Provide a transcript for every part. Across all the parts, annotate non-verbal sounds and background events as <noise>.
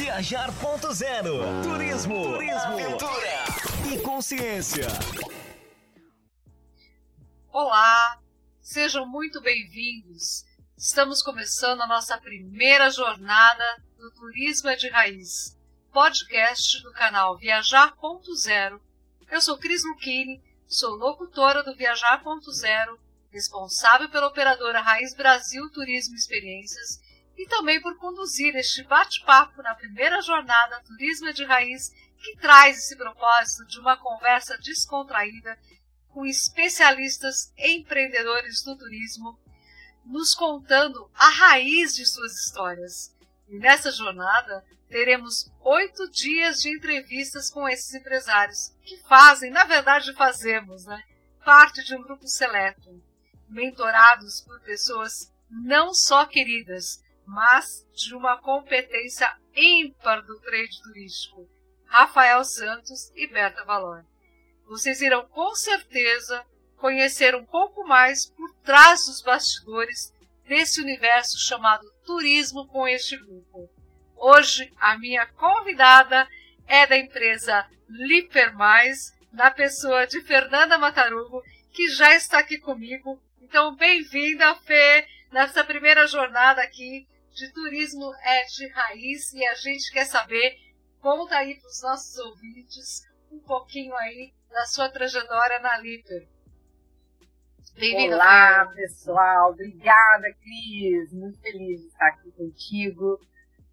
Viajar.0 Turismo, Turismo, aventura e consciência. Olá, sejam muito bem-vindos. Estamos começando a nossa primeira jornada do Turismo é de Raiz, podcast do canal Viajar.0. Eu sou Cris Luchini, sou locutora do Viajar.0, responsável pela operadora Raiz Brasil Turismo Experiências e também por conduzir este bate-papo na primeira jornada Turismo de Raiz, que traz esse propósito de uma conversa descontraída com especialistas empreendedores do turismo, nos contando a raiz de suas histórias. E nessa jornada teremos oito dias de entrevistas com esses empresários, que fazem, na verdade fazemos, né, parte de um grupo seleto, mentorados por pessoas não só queridas, mas de uma competência ímpar do trade turístico, Rafael Santos e Berta Valor. Vocês irão com certeza conhecer um pouco mais por trás dos bastidores desse universo chamado turismo com este grupo. Hoje a minha convidada é da empresa Liper Mais, na pessoa de Fernanda Matarugo, que já está aqui comigo. Então, bem-vinda, Fê, nessa primeira jornada aqui de turismo é de raiz e a gente quer saber, conta aí para os nossos ouvintes um pouquinho aí da sua trajetória na Liper. Olá, pessoal. Obrigada, Cris. Muito feliz de estar aqui contigo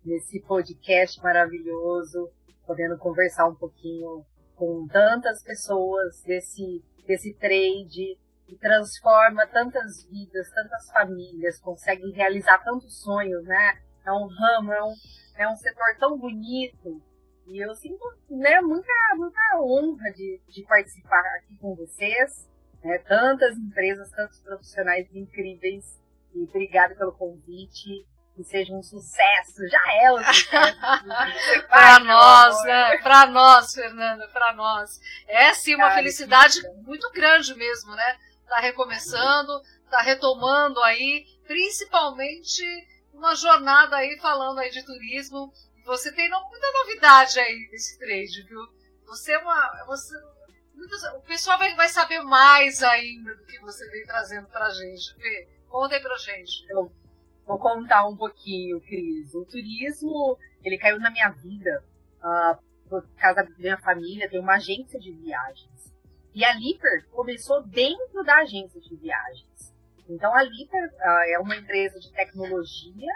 nesse podcast maravilhoso, podendo conversar um pouquinho com tantas pessoas desse, desse trade e transforma tantas vidas, tantas famílias, consegue realizar tantos sonhos, né? É um ramo, é um, é um setor tão bonito. E eu sinto né, muita, muita honra de, de participar aqui com vocês. Né? Tantas empresas, tantos profissionais incríveis. E obrigado pelo convite. Que seja um sucesso. Já é um <laughs> sucesso. para nós, né? Para nós, Fernanda, para nós. É sim uma Cara, felicidade muito grande mesmo, né? Está recomeçando, está retomando aí, principalmente uma jornada aí falando aí de turismo. Você tem muita novidade aí nesse trade, viu? Você é uma. Você, o pessoal vai, vai saber mais ainda do que você vem trazendo pra gente. Fê, conta aí pra gente. Eu vou contar um pouquinho, Cris. O turismo, ele caiu na minha vida uh, por causa da minha família, tem uma agência de viagens. E a Liper começou dentro da agência de viagens. Então a Liper uh, é uma empresa de tecnologia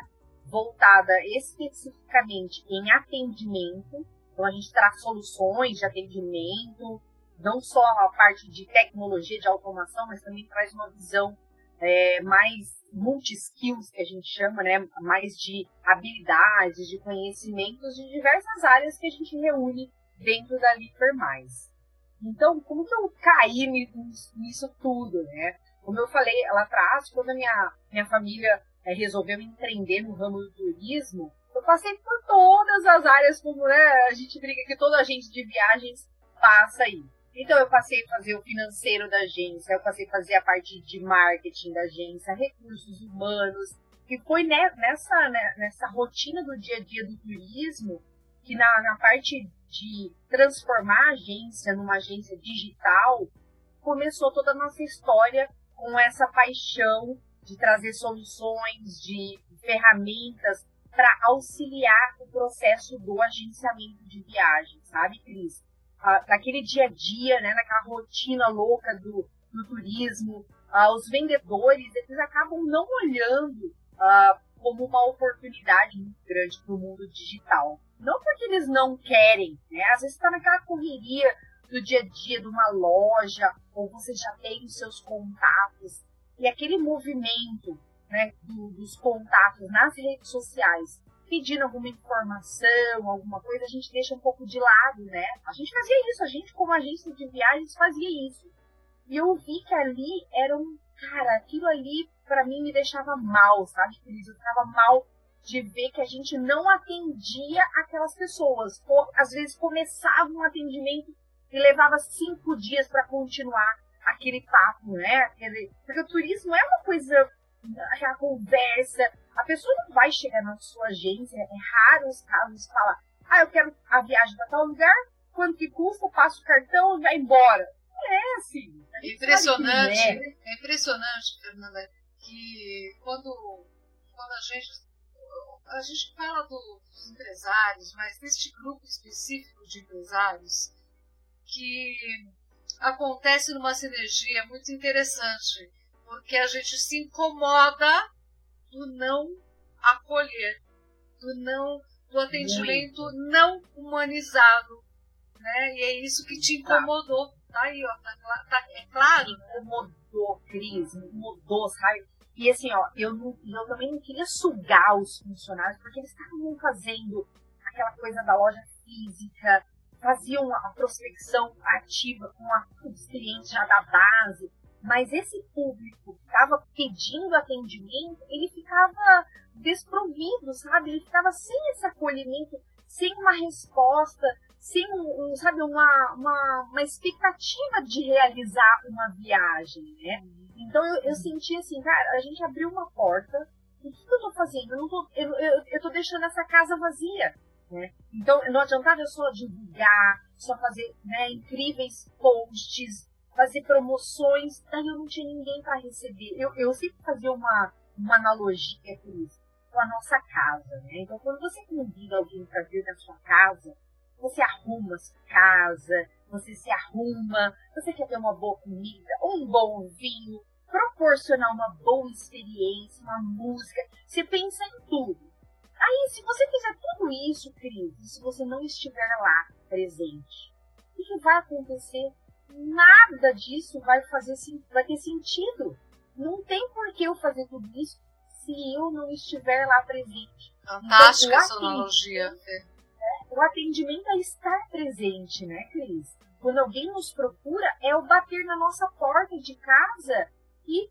voltada especificamente em atendimento. Então a gente traz soluções de atendimento, não só a parte de tecnologia, de automação, mas também traz uma visão é, mais multi-skills, que a gente chama, né? mais de habilidades, de conhecimentos de diversas áreas que a gente reúne dentro da Liper Mais. Então, como que eu caí nisso tudo, né? Como eu falei lá atrás, quando a minha, minha família é, resolveu empreender no ramo do turismo, eu passei por todas as áreas, como né, a gente briga que toda agente de viagens passa aí. Então eu passei a fazer o financeiro da agência, eu passei a fazer a parte de marketing da agência, recursos humanos, e foi nessa, né, nessa rotina do dia a dia do turismo que na, na parte de transformar a agência numa agência digital, começou toda a nossa história com essa paixão de trazer soluções, de ferramentas para auxiliar o processo do agenciamento de viagens, sabe, Cris? Ah, naquele dia a dia, né, naquela rotina louca do, do turismo, os vendedores, eles acabam não olhando ah, como uma oportunidade muito grande para o mundo digital. Não porque eles não querem, né? Às vezes está naquela correria do dia a dia de uma loja, ou você já tem os seus contatos, e aquele movimento né, do, dos contatos nas redes sociais, pedindo alguma informação, alguma coisa, a gente deixa um pouco de lado, né? A gente fazia isso, a gente como agência de viagens fazia isso. E eu vi que ali era um, cara, aquilo ali para mim me deixava mal, sabe, Eu ficava mal de ver que a gente não atendia aquelas pessoas. Por, às vezes começava um atendimento e levava cinco dias para continuar aquele papo, né? Aquele, porque o turismo é uma coisa, aquela conversa, A pessoa não vai chegar na sua agência, é raro os casos falar, ah, eu quero a viagem para tal lugar, quanto que custa, passo o cartão e vai embora. Não é assim. É impressionante, é. é impressionante, Fernanda, que quando, quando a gente a gente fala do, dos empresários, mas deste grupo específico de empresários que acontece numa sinergia muito interessante, porque a gente se incomoda do não acolher, do não do atendimento muito. não humanizado, né? E é isso que te incomodou. Tá aí, ó, tá, tá é claro. Né? Incomodou, Cris, incomodou, sabe? E assim, ó, eu, não, eu também não queria sugar os funcionários, porque eles estavam fazendo aquela coisa da loja física, faziam a prospecção ativa com a, os clientes já da base, mas esse público que estava pedindo atendimento, ele ficava desprovido, sabe? Ele ficava sem esse acolhimento, sem uma resposta, sem um, sabe, uma, uma, uma expectativa de realizar uma viagem, né? Então eu, eu senti assim, cara, a gente abriu uma porta, o que, que eu tô fazendo? Eu, não tô, eu, eu, eu tô deixando essa casa vazia. Né? Então não adiantava eu só divulgar, só fazer né, incríveis posts, fazer promoções, daí eu não tinha ninguém para receber. Eu, eu sempre fazia uma, uma analogia com isso, com a nossa casa. Né? Então quando você convida alguém para vir na sua casa, você arruma a sua casa, você se arruma, você quer ter uma boa comida, um bom vinho, proporcionar uma boa experiência, uma música, você pensa em tudo. Aí, se você fizer tudo isso, Cris, e se você não estiver lá presente, o que vai acontecer? Nada disso vai fazer vai ter sentido. Não tem por que eu fazer tudo isso se eu não estiver lá presente. Fantástica então, essa analogia. É, o atendimento é estar presente, né, Cris? Quando alguém nos procura, é o bater na nossa porta de casa e,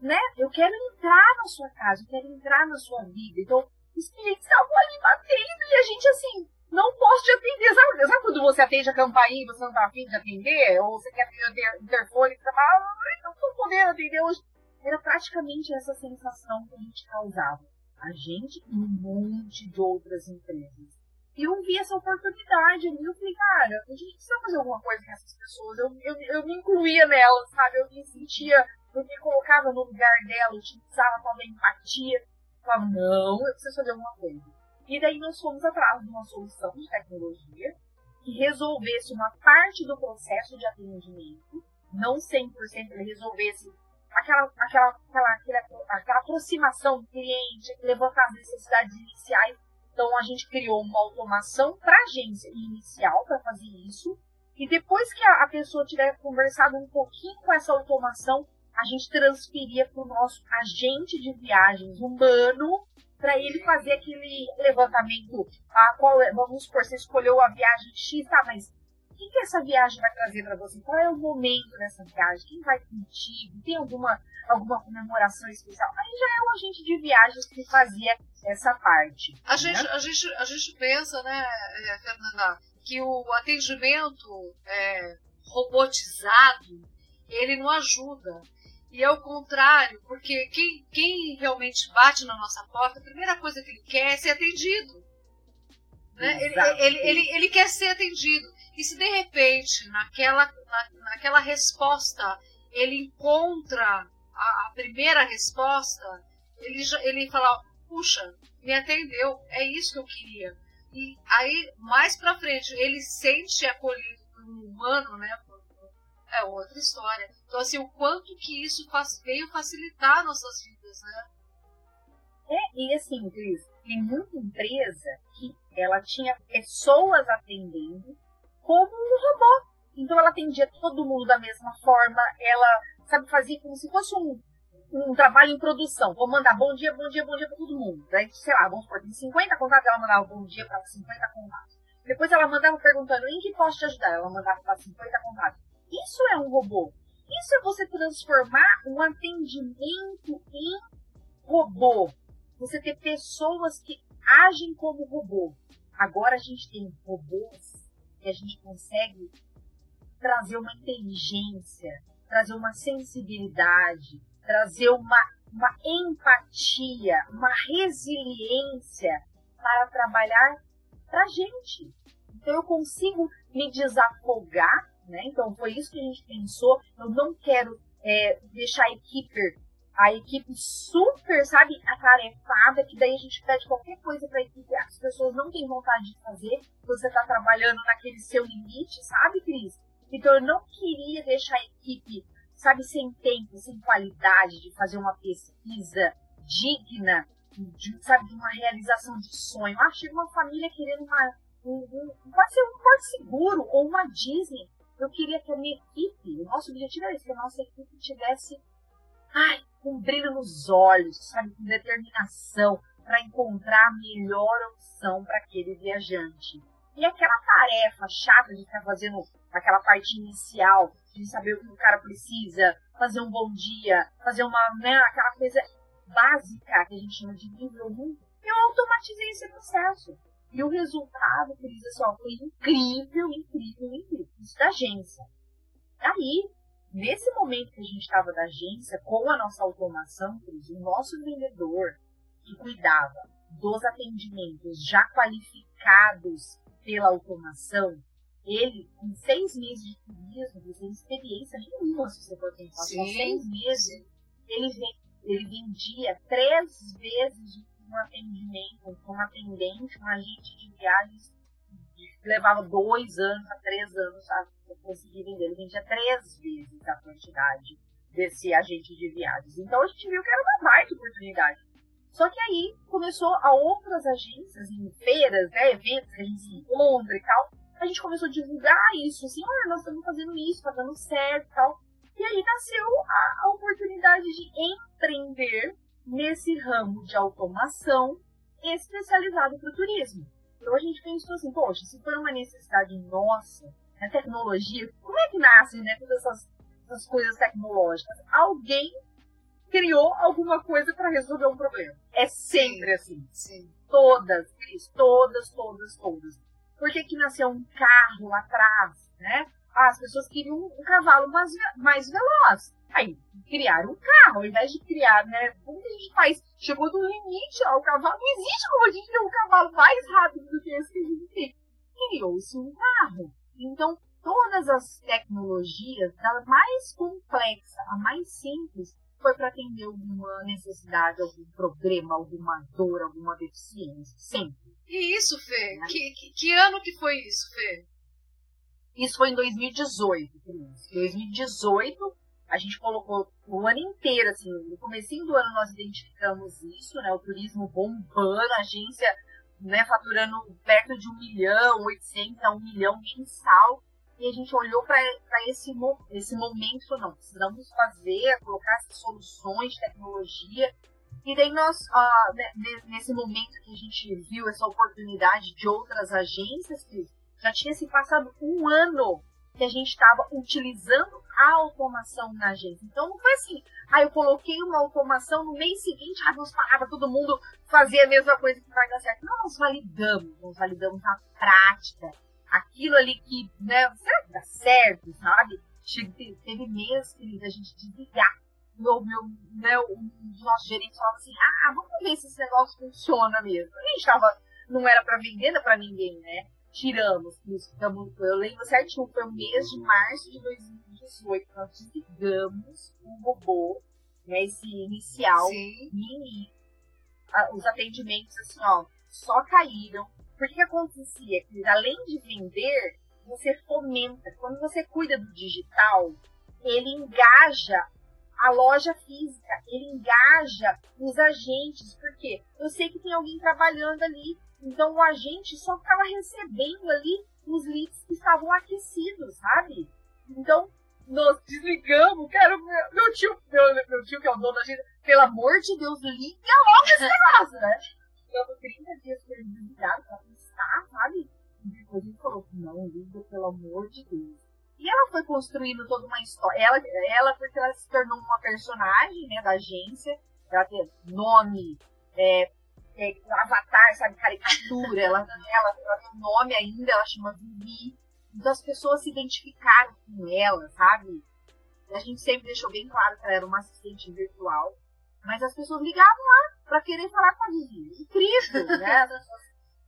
né, eu quero entrar na sua casa, eu quero entrar na sua vida. Então, os clientes estavam ali batendo e a gente assim, não posso te atender. Sabe, sabe quando você atende a campainha e você não tá afim de atender? Ou você quer atender o interfone e você fala, ah, não tô podendo atender hoje. Era praticamente essa sensação que a gente causava. A gente e um monte de outras empresas. E eu vi essa oportunidade ali, eu falei, cara, a gente precisa fazer alguma coisa com essas pessoas. Eu, eu, eu me incluía nelas, sabe? Eu me sentia, eu me colocava no lugar dela, utilizava toda a empatia. Eu falava, não, eu preciso fazer alguma coisa. E daí nós fomos atrás de uma solução de tecnologia que resolvesse uma parte do processo de atendimento, não 100% ele resolvesse aquela, aquela, aquela, aquela, aquela aproximação do cliente, levantar as necessidades iniciais então a gente criou uma automação para a agência inicial para fazer isso. E depois que a, a pessoa tiver conversado um pouquinho com essa automação, a gente transferia para o nosso agente de viagens humano para ele fazer aquele levantamento. Ah, qual é, vamos supor, você escolheu a viagem X, tá, mas o que, essa viagem vai trazer para você? Qual é o momento dessa viagem? Quem vai contigo? Tem alguma, alguma comemoração especial? Aí já é o agente de viagens que fazia essa parte. A, né? gente, a, gente, a gente pensa, né, eh, Fernanda, que o atendimento é, robotizado ele não ajuda. E é o contrário, porque quem, quem realmente bate na nossa porta, a primeira coisa que ele quer é ser atendido. Né? Ele, ele, ele, ele, quer ser atendido. E se de repente, naquela, na, naquela resposta, ele encontra a, a primeira resposta, ele, ele fala: puxa, me atendeu, é isso que eu queria. E aí, mais pra frente, ele sente acolhido por um humano, né? É outra história. Então, assim, o quanto que isso faz, veio facilitar nossas vidas, né? É, e assim, Cris, tem muita empresa que ela tinha pessoas atendendo como um robô. Então ela atendia todo mundo da mesma forma, ela, sabe, fazia como se fosse um, um trabalho em produção. Vou mandar bom dia, bom dia, bom dia para todo mundo. Daí, sei lá, vamos supor, tem 50 contatos, ela mandava bom dia para 50 contatos. Depois ela mandava perguntando em que posso te ajudar. Ela mandava para 50 contatos. Isso é um robô. Isso é você transformar um atendimento em robô. Você ter pessoas que agem como robô. Agora a gente tem robôs que a gente consegue trazer uma inteligência, trazer uma sensibilidade, trazer uma uma empatia, uma resiliência para trabalhar para a gente. Então eu consigo me desafogar, né? Então foi isso que a gente pensou. Eu não quero é, deixar a equipe, a equipe super, sabe, atarefada, que daí a gente pede qualquer coisa para a equipe, as pessoas não têm vontade de fazer, você está trabalhando naquele seu limite, sabe, Cris? Então eu não queria deixar a equipe, sabe, sem tempo, sem qualidade de fazer uma pesquisa digna, de, sabe, de uma realização de sonho. Ah, chega uma família querendo uma, um, um, pode ser um porto seguro ou uma Disney. Eu queria que a minha equipe, o nosso objetivo era esse, que a nossa equipe tivesse ai, com brilho nos olhos, sabe, com determinação para encontrar a melhor opção para aquele viajante. E aquela tarefa chata de ficar fazendo aquela parte inicial, de saber o que o cara precisa, fazer um bom dia, fazer uma, né, aquela coisa básica que a gente chama de nível 1, eu automatizei esse processo. E o resultado, isso, assim, foi incrível, incrível, incrível. Isso da agência. Aí, nesse momento que a gente estava da agência, com a nossa automação, o nosso vendedor que cuidava dos atendimentos já qualificados pela automação, ele, com seis meses de turismo, não tem experiência nenhuma, se você for pensar, só seis meses, ele, ele vendia três vezes um atendimento com um atendente, um agente de viagens que levava dois anos a três anos a conseguir vender. Ele vendia três vezes a quantidade desse agente de viagens. Então a gente viu que era uma baita oportunidade. Só que aí começou a outras agências, em feiras, né, eventos que a gente se encontra e tal, a gente começou a divulgar isso, assim, ah, nós estamos fazendo isso, tá dando certo e tal. E aí nasceu a, a oportunidade de empreender nesse ramo de automação especializado para o turismo. Então a gente pensou assim, poxa, se for uma necessidade nossa, a tecnologia, como é que nasce, né, todas essas, essas coisas tecnológicas? Alguém criou alguma coisa para resolver um problema. É sempre assim. Sim. Todas, todas, todas, todas. Por que, que nasceu um carro lá atrás, né? Ah, as pessoas queriam um cavalo mais, mais veloz. Aí, criaram um carro, ao invés de criar, né? Como que a gente faz? Chegou no limite, ó, o cavalo. Não existe como a gente ter um cavalo mais rápido do que esse que a gente tem. Criou-se um carro. Então, todas as tecnologias, da mais complexa a mais simples, foi para atender alguma necessidade, algum problema, alguma dor, alguma deficiência. Sempre. E isso, Fê? Né? Que, que, que, ano que foi isso, Fê? Isso foi em 2018, Cris. 2018, a gente colocou o ano inteiro, assim, no começo do ano nós identificamos isso, né? O turismo bombando, a agência né, faturando perto de um milhão, 800 a um milhão mensal. E a gente olhou para esse, esse momento não, precisamos fazer, colocar soluções tecnologia. E daí nós, ah, nesse momento que a gente viu essa oportunidade de outras agências, que já tinha se passado um ano que a gente estava utilizando a automação na agência. Então não foi assim, ah, eu coloquei uma automação no mês seguinte, ah, vamos parar para todo mundo fazer a mesma coisa que vai dar certo. Não, nós validamos, nós validamos na prática. Aquilo ali que, né, será que dá certo, sabe? Teve meses que a gente desligar. Meu, meu, né, um dos nossos gerentes falava assim, ah, vamos ver se esse negócio funciona mesmo. A gente tava, não era para vender para ninguém, né? tiramos, eu lembro certinho, foi o mês de março de 2018, nós desligamos o robô, né, esse inicial, mini, os atendimentos assim, ó, só caíram. Porque que acontecia? Que além de vender, você fomenta. Quando você cuida do digital, ele engaja a loja física, ele engaja os agentes, porque eu sei que tem alguém trabalhando ali então o agente só ficava recebendo ali os leads que estavam aquecidos, sabe? Então nós desligamos, cara, meu tio, meu, meu tio que é o dono da agência, pelo amor de Deus, liga logo esse negócio, né? Ficamos 30 dias com ele desligado pra testar, sabe? E depois ele falou, não, liga pelo amor de Deus. E ela foi construindo toda uma história. Ela, ela porque ela se tornou uma personagem né, da agência, ela tem nome, é, é, avatar, sabe, caricatura, ela, ela, ela tem nome ainda, ela chama Vivi. Então as pessoas se identificaram com ela, sabe? A gente sempre deixou bem claro que ela era uma assistente virtual. Mas as pessoas ligavam lá para querer falar com a gente. Cristo, <laughs> né? As pessoas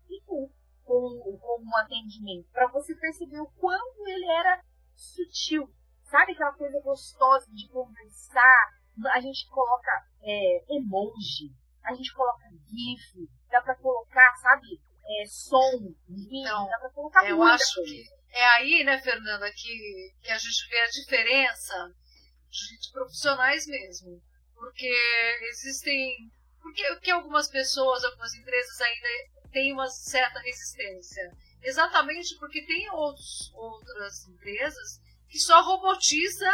ficam com, com um atendimento, para você perceber o quanto ele era sutil. Sabe aquela coisa gostosa de conversar? A gente coloca é, emoji, a gente coloca GIF, dá para colocar, sabe, é, som, vídeo, então, dá para colocar eu muita acho coisa. que é aí, né, Fernanda, que, que a gente vê a diferença de profissionais mesmo. Porque existem. Porque, porque algumas pessoas, algumas empresas ainda têm uma certa resistência. Exatamente porque tem outros, outras empresas que só robotiza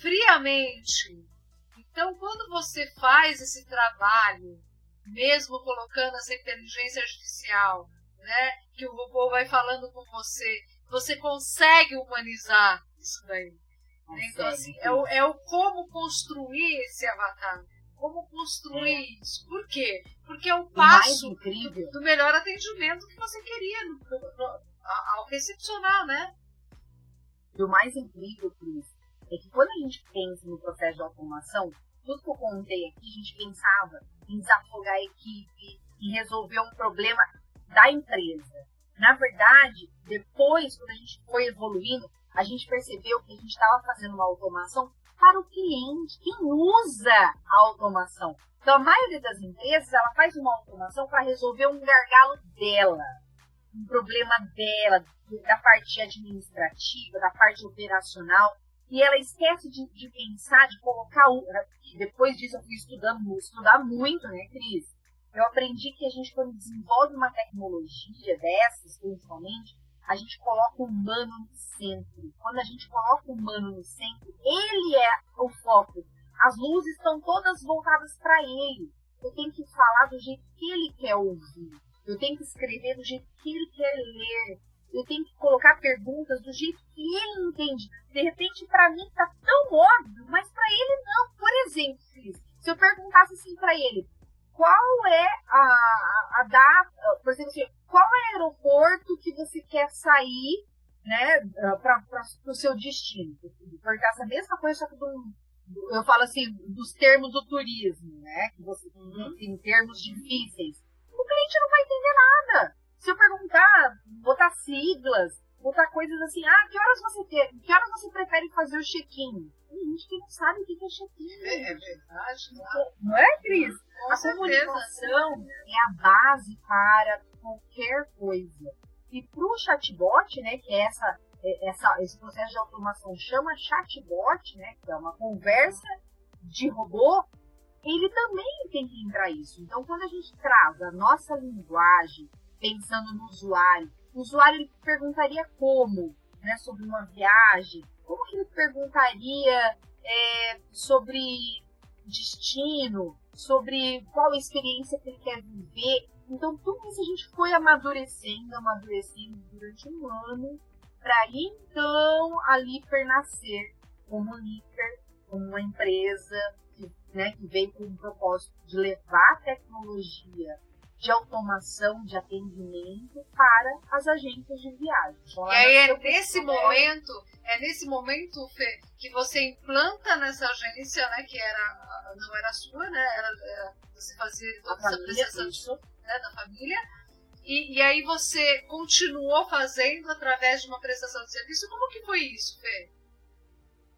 friamente. Então, quando você faz esse trabalho, mesmo colocando essa inteligência artificial, né, que o robô vai falando com você, você consegue humanizar isso daí. Então, assim, é o, é o como construir esse avatar. Como construir é. isso. Por quê? Porque é o passo o do, do, melhor atendimento que você queria no, no, ao recepcionar, né? E o mais incrível, Cris, é que quando a gente pensa no processo de automação, tudo que eu contei aqui, a gente pensava em desafogar a equipe, em resolver um problema da empresa. Na verdade, depois, quando a gente foi evoluindo, a gente percebeu que a gente estava fazendo uma automação para o cliente, quem usa a automação. Então, a maioria das empresas, ela faz uma automação para resolver um gargalo dela, um problema dela, da parte administrativa, da parte operacional, e ela esquece de, de pensar, de colocar. Depois disso, eu fui estudando, estudar muito, né, Cris? Eu aprendi que a gente, quando desenvolve uma tecnologia dessas, principalmente, a gente coloca o humano no centro. Quando a gente coloca o humano no centro, ele é o foco. As luzes estão todas voltadas para ele. Eu tenho que falar do jeito que ele quer ouvir. Eu tenho que escrever do jeito que ele quer ler. Eu tenho que colocar perguntas do jeito que ele entende. De repente, para mim, tá tão óbvio, mas para ele não. Por exemplo, se eu perguntasse assim para ele, qual é a, a data, por exemplo, assim, qual é o aeroporto que você quer sair né, para o seu destino? Perguntar essa mesma coisa, só que do, eu falo assim, dos termos do turismo, né? Que você uhum. em termos difíceis. O cliente não vai entender nada. Se eu perguntar, botar siglas, botar coisas assim, ah, que horas você quer, que horas você prefere fazer o check-in? Tem gente que não sabe o que é check-in. É, é verdade, não. não é, Cris? A comunicação é a base para qualquer coisa. E para o chatbot, né, que é essa, é, essa, esse processo de automação chama chatbot, né, que é uma conversa de robô, ele também tem que entrar isso. Então, quando a gente traz a nossa linguagem pensando no usuário, o usuário ele perguntaria como, né, sobre uma viagem, como ele perguntaria é, sobre destino, sobre qual experiência que ele quer viver. Então, tudo isso a gente foi amadurecendo, amadurecendo durante um ano, para então a Liper nascer como Liper, como uma empresa que, né, que veio com o propósito de levar tecnologia de automação de atendimento para as agências de viagem. Então, e aí é nesse momento, é nesse momento, Fê, que você implanta nessa agência, né, que era não era sua, né, era, era você fazia toda essa prestação né, da família. E, e, aí você continuou fazendo através de uma prestação de serviço. Como que foi isso, Fê?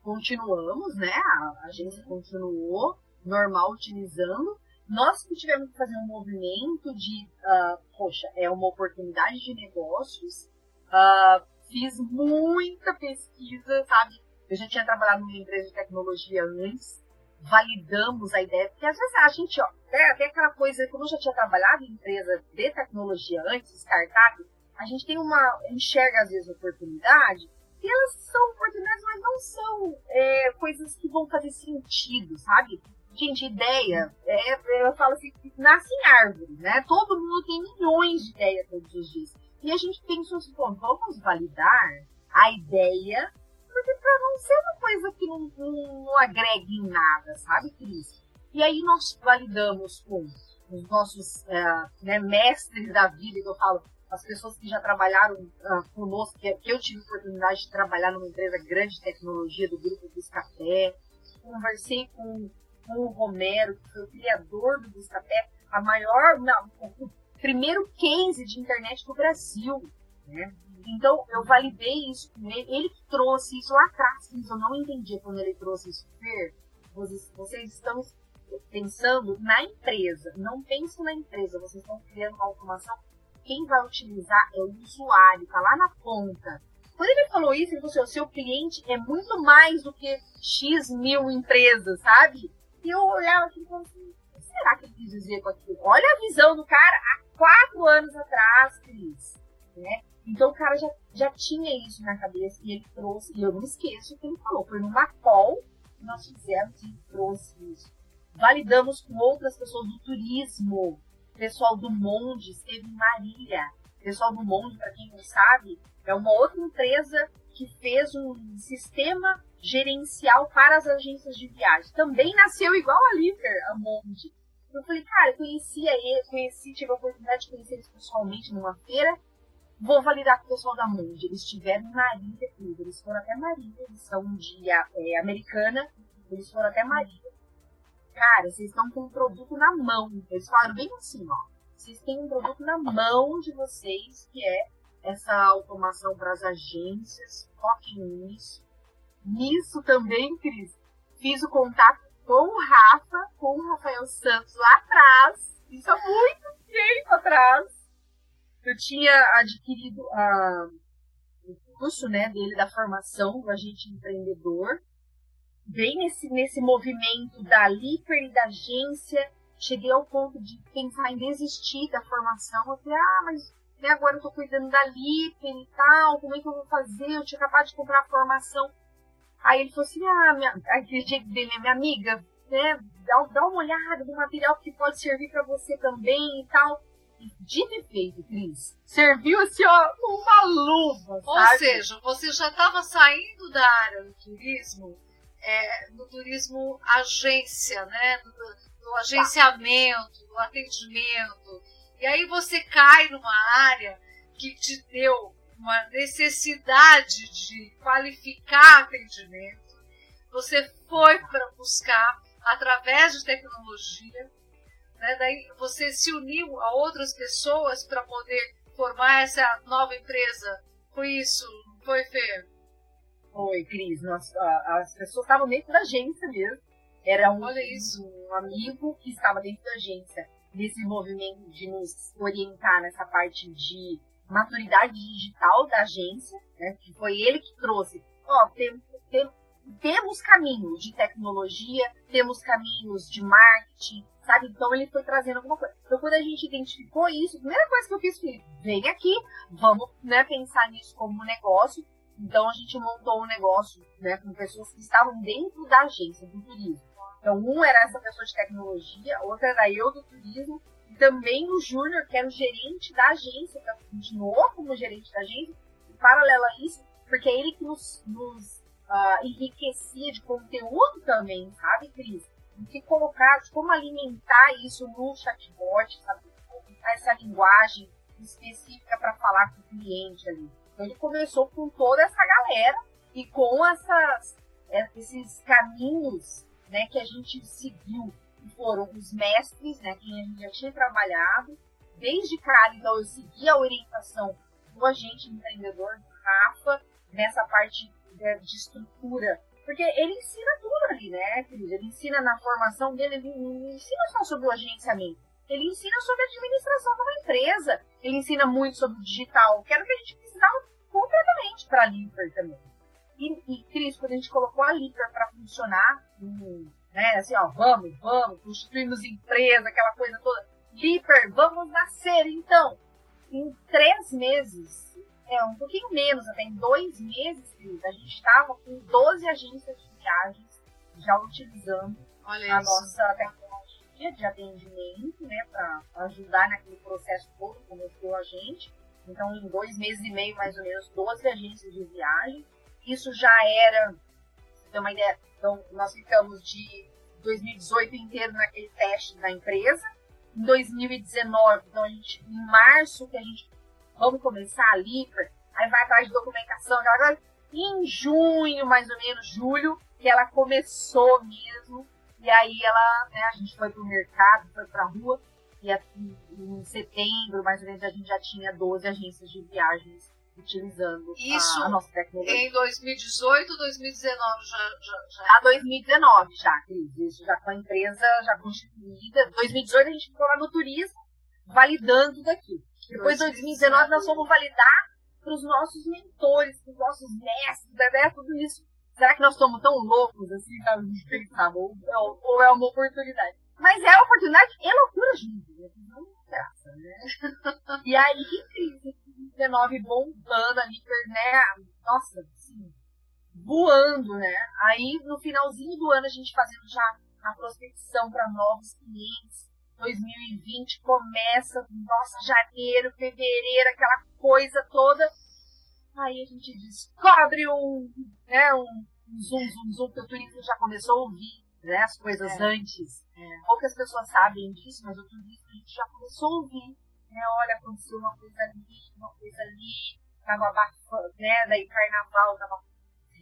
Continuamos, né? A agência continuou normal utilizando nós que tivemos que fazer um movimento de, uh, poxa, é uma oportunidade de negócios, uh, fiz muita pesquisa, sabe? Eu já tinha trabalhado numa empresa de tecnologia antes, validamos a ideia, porque às vezes a gente, ó, até, até aquela coisa, como eu já tinha trabalhado em empresa de tecnologia antes, startup, a gente tem uma, enxerga às vezes oportunidade, e elas são oportunidades, mas não são é, coisas que vão fazer sentido, sabe? Gente, ideia, é, eu falo assim, nasce em árvore, né? Todo mundo tem milhões de ideias todos os dias. E a gente pensou assim, bom, vamos validar a ideia, porque para não ser uma coisa que não, não, não agrega em nada, sabe, Cris? E aí nós validamos com os nossos uh, né, mestres da vida, que eu falo, as pessoas que já trabalharam uh, conosco, que, que eu tive oportunidade de trabalhar numa empresa grande de tecnologia do grupo Café, conversei com com o Romero, que foi o criador do Buscapé, a maior, não, o primeiro case de internet do Brasil, né? Então, eu validei isso com ele. Ele que trouxe isso lá atrás, mas eu não entendia quando ele trouxe isso. Fer, vocês, vocês estão pensando na empresa. Não pensem na empresa. Vocês estão criando uma automação. Quem vai utilizar é o usuário, tá lá na ponta. Quando ele falou isso, ele falou assim, o seu cliente é muito mais do que X mil empresas, sabe? E eu olhava falava assim, o que será que ele quis dizer com aquilo? Olha a visão do cara há quatro anos atrás, Cris. Né? Então o cara já, já tinha isso na cabeça e ele trouxe, e eu não esqueço o que ele falou, foi numa call que nós fizemos e trouxe isso. Validamos com outras pessoas do turismo, pessoal do Monde, esteve em Marília. Pessoal do Monde, para quem não sabe, é uma outra empresa que fez um sistema gerencial para as agências de viagem. Também nasceu igual a Liver, a Monde. Eu falei, cara, eu conhecia ele, conheci, tive a oportunidade de conhecer eles pessoalmente numa feira Vou validar com o pessoal da Mundi. Eles estiveram em Marília, eles foram até Marília, eles são de é, americana, eles foram até Marília. Cara, vocês estão com um produto na mão. Eles falaram bem assim, ó. Vocês têm um produto na mão de vocês, que é essa automação para as agências. Foquem nisso. Nisso também, Cris, fiz o contato com o Rafa, com o Rafael Santos lá atrás. Isso há muito tempo atrás eu tinha adquirido a, o curso né, dele da formação do agente empreendedor. Bem nesse, nesse movimento da Liper e da agência, cheguei ao ponto de pensar em desistir da formação. Eu falei, ah, mas né, agora eu tô cuidando da Liper e tal, como é que eu vou fazer? Eu tinha acabado de comprar a formação. Aí ele falou assim, ah, minha, aquele jeito dele, minha amiga, né, dá, dá uma olhada no material que pode servir para você também e tal dito e feito, Cris. Serviu assim, ó, uma luva. Ou sabe? seja, você já estava saindo da área do turismo, é, do turismo agência, né? Do, do agenciamento, do atendimento. E aí você cai numa área que te deu uma necessidade de qualificar atendimento. Você foi para buscar, através de tecnologia, né? Daí você se uniu a outras pessoas para poder formar essa nova empresa. Foi isso? Foi, Fê? Foi, Cris. Nós, as pessoas estavam dentro da agência mesmo. Era um, um amigo que estava dentro da agência nesse movimento de nos orientar nessa parte de maturidade digital da agência, né? Que foi ele que trouxe. Ó, tem, tem, temos caminhos de tecnologia, temos caminhos de marketing, sabe? Então ele foi trazendo alguma coisa. Então quando a gente identificou isso, a primeira coisa que eu fiz foi, vem aqui, vamos né, pensar nisso como negócio. Então a gente montou um negócio né, com pessoas que estavam dentro da agência do turismo. Então um era essa pessoa de tecnologia, outra era eu do turismo, e também o Júnior, que era o gerente da agência, que continuou como gerente da agência, e paralelo a isso, porque é ele que nos, nos uh, enriquecia de conteúdo também, sabe, Cris? de que colocar, de como alimentar isso no chatbot, sabe? Essa linguagem específica para falar com o cliente ali. Então ele começou com toda essa galera e com essas, é, esses caminhos né, que a gente seguiu, foram os mestres, né, que a gente já tinha trabalhado. Desde cara, então eu segui a orientação do agente empreendedor, do Rafa, nessa parte de, de estrutura porque ele ensina tudo ali, né, querido? Ele ensina na formação dele, ele não ensina só sobre o agenciamento. Ele ensina sobre a administração de uma empresa. Ele ensina muito sobre o digital, que era o que a gente precisava completamente para a Liper também. E, e, Cris, quando a gente colocou a Liper para funcionar, né, assim, ó, vamos, vamos, constituímos empresa, aquela coisa toda. Liper, vamos nascer, então. Em três meses, é, um pouquinho menos, até em dois meses, a gente estava com 12 agências de viagens já utilizando Olha a isso. nossa tecnologia de atendimento, né, para ajudar naquele processo todo, começou a gente. Então, em dois meses e meio, mais ou menos, 12 agências de viagem. Isso já era, pra ter uma ideia, então, nós ficamos de 2018 inteiro naquele teste da empresa. Em 2019, então, a gente, em março, que a gente vamos começar ali, aí vai atrás de documentação, aquela Em junho, mais ou menos, julho, que ela começou mesmo, E aí ela, né, a gente foi pro mercado, foi pra rua, e em setembro, mais ou menos, a gente já tinha 12 agências de viagens utilizando Isso a, a nossa tecnologia. Em 2018, 2019 já, já, já. A 2019 já, Cris. Isso já com a empresa já constituída. 2018 a gente ficou lá no turismo, validando daqui. Depois, em 2019, nós fomos validar para os nossos mentores, para os nossos mestres, né, tudo isso. Será que nós estamos tão loucos assim, gente pensava? Ou, ou é uma oportunidade? Mas é oportunidade e loucura junto, né? Não graça, né? <laughs> e aí, crise 19 bombando ali, né? Nossa, assim, voando, né? Aí, no finalzinho do ano, a gente fazendo já a prospecção para novos clientes. 2020 começa, nossa, janeiro, fevereiro, aquela coisa toda. Aí a gente descobre um, né, um zoom, zoom, zoom, que o turismo já começou a ouvir né, as coisas é. antes. É. Poucas pessoas sabem disso, mas o turismo a gente já começou a ouvir. Né, olha, aconteceu uma coisa ali, uma coisa ali, tava abafando, né, daí carnaval tava